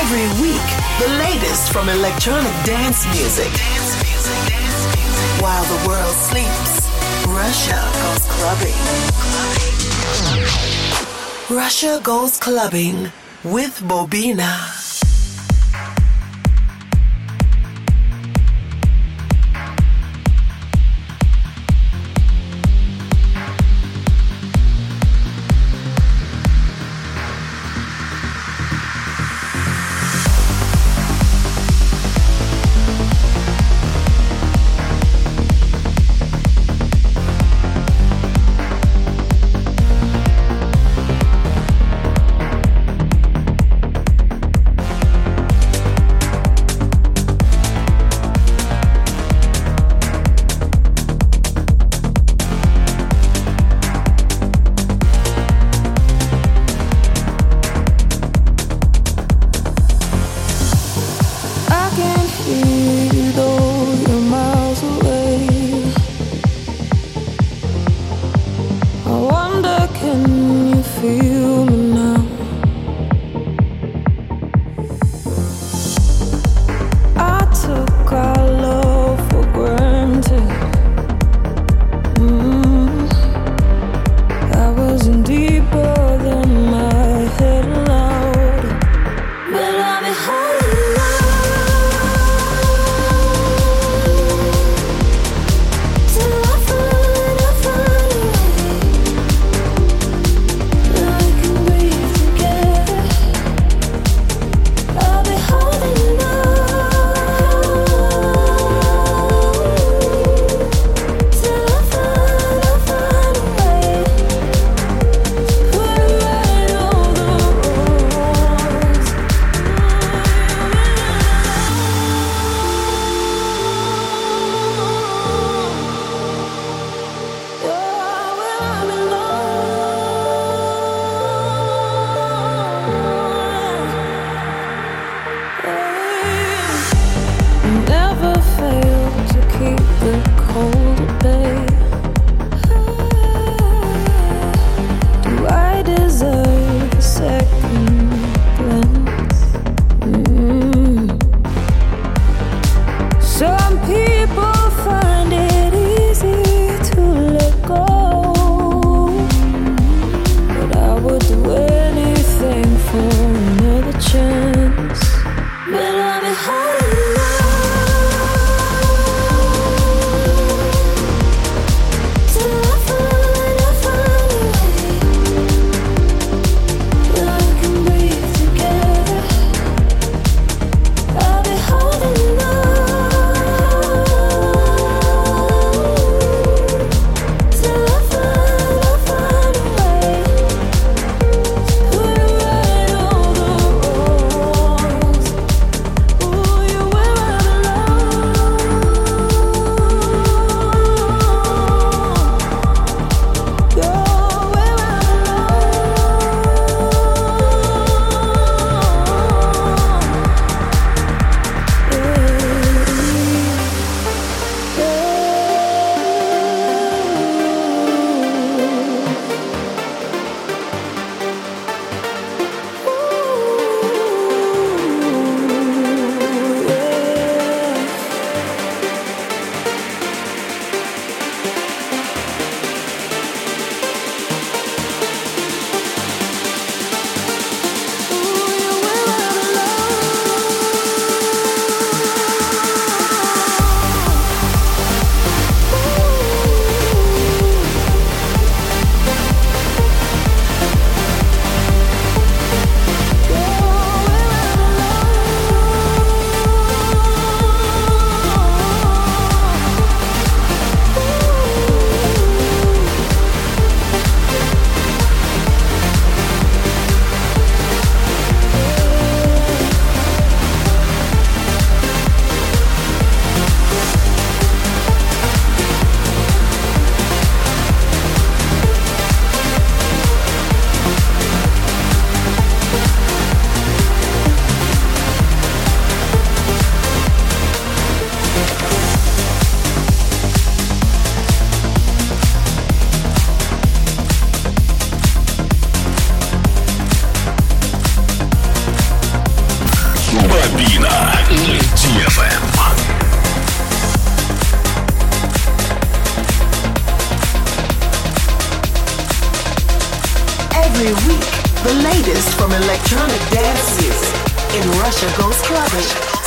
Every week, the latest from electronic dance music. While the world sleeps, Russia goes clubbing. Russia goes clubbing with Bobina. Electronic dance music in Russia Goes Clubbing.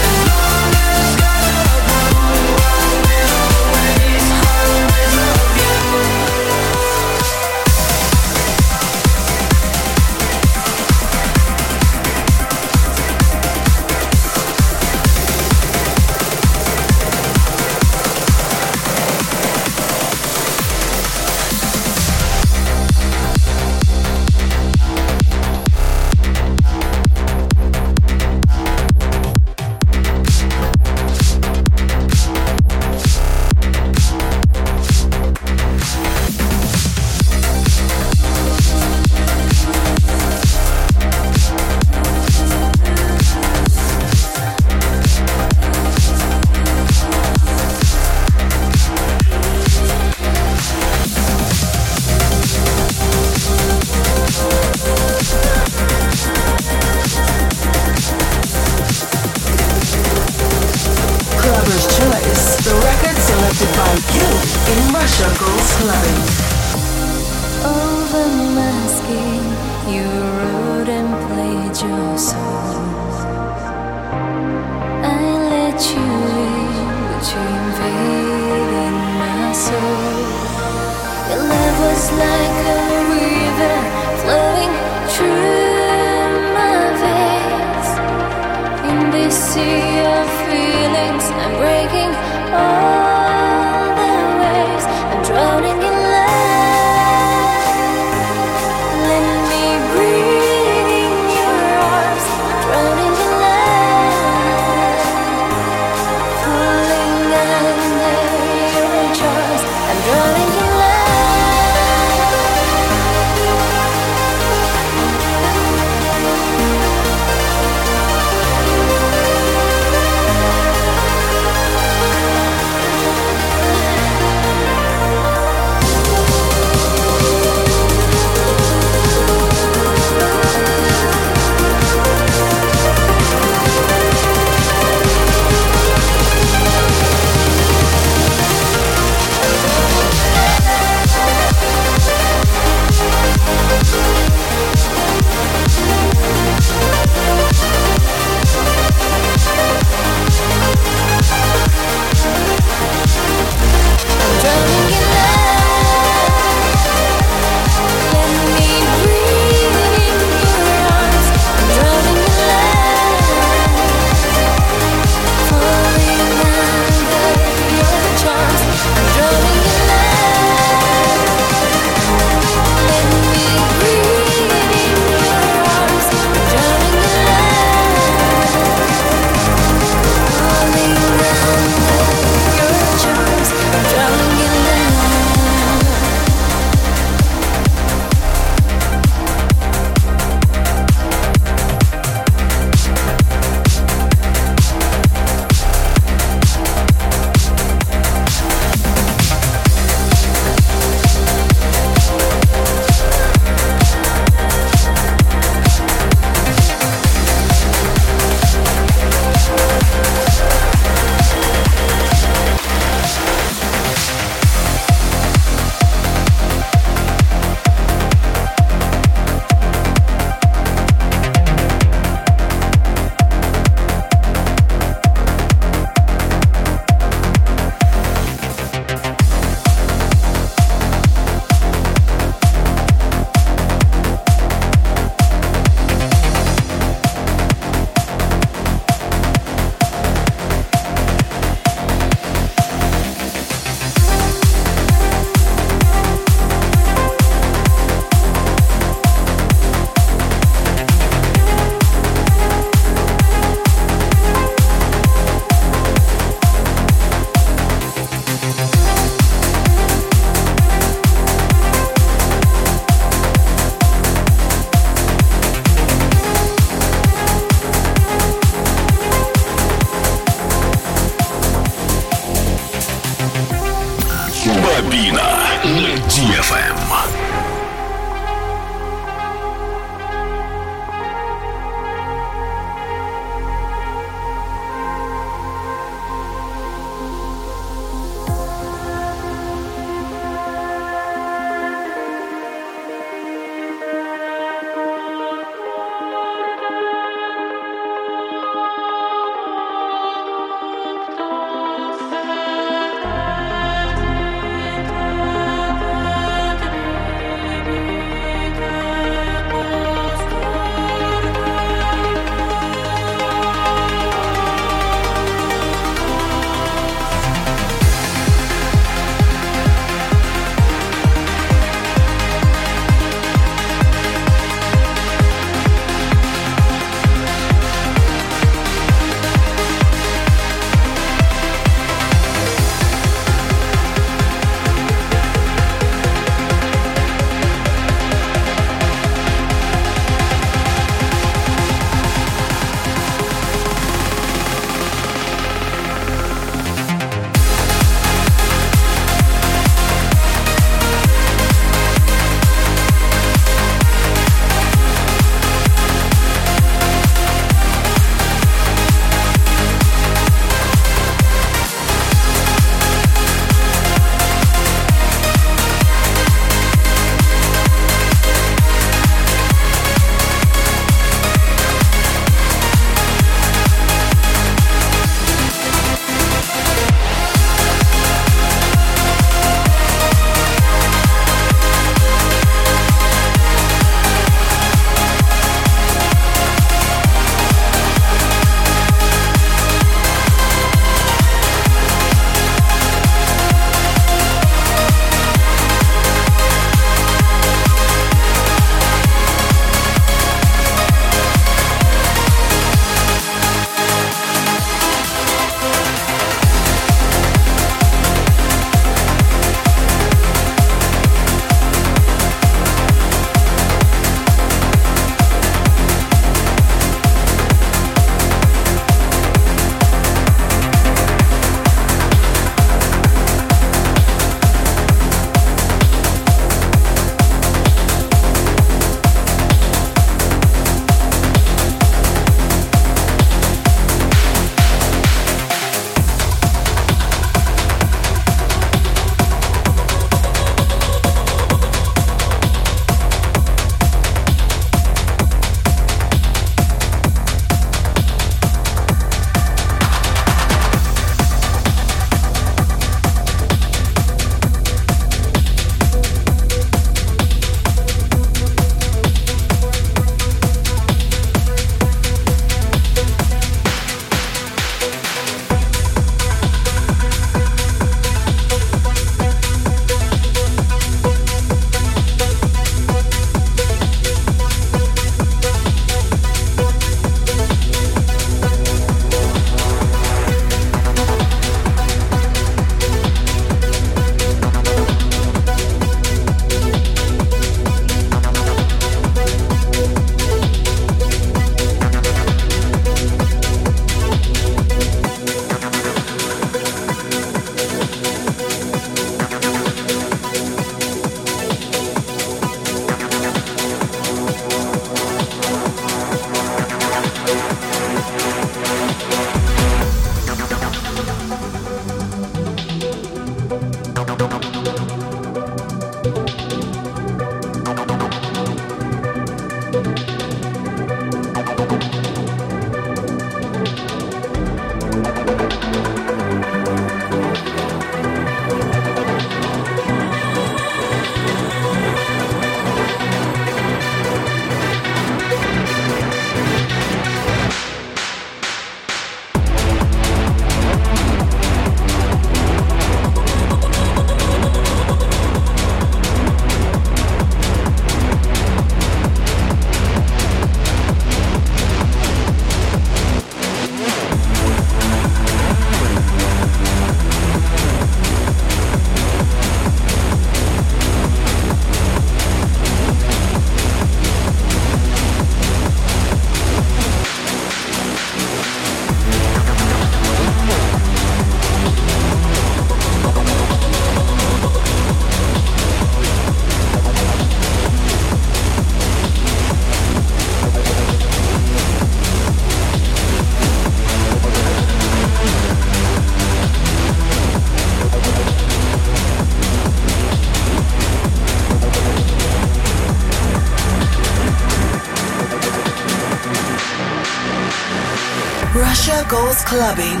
Clubbing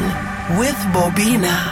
with Bobina.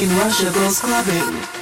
In Russia goes clubbing.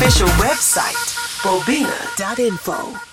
Official website, bobina.info.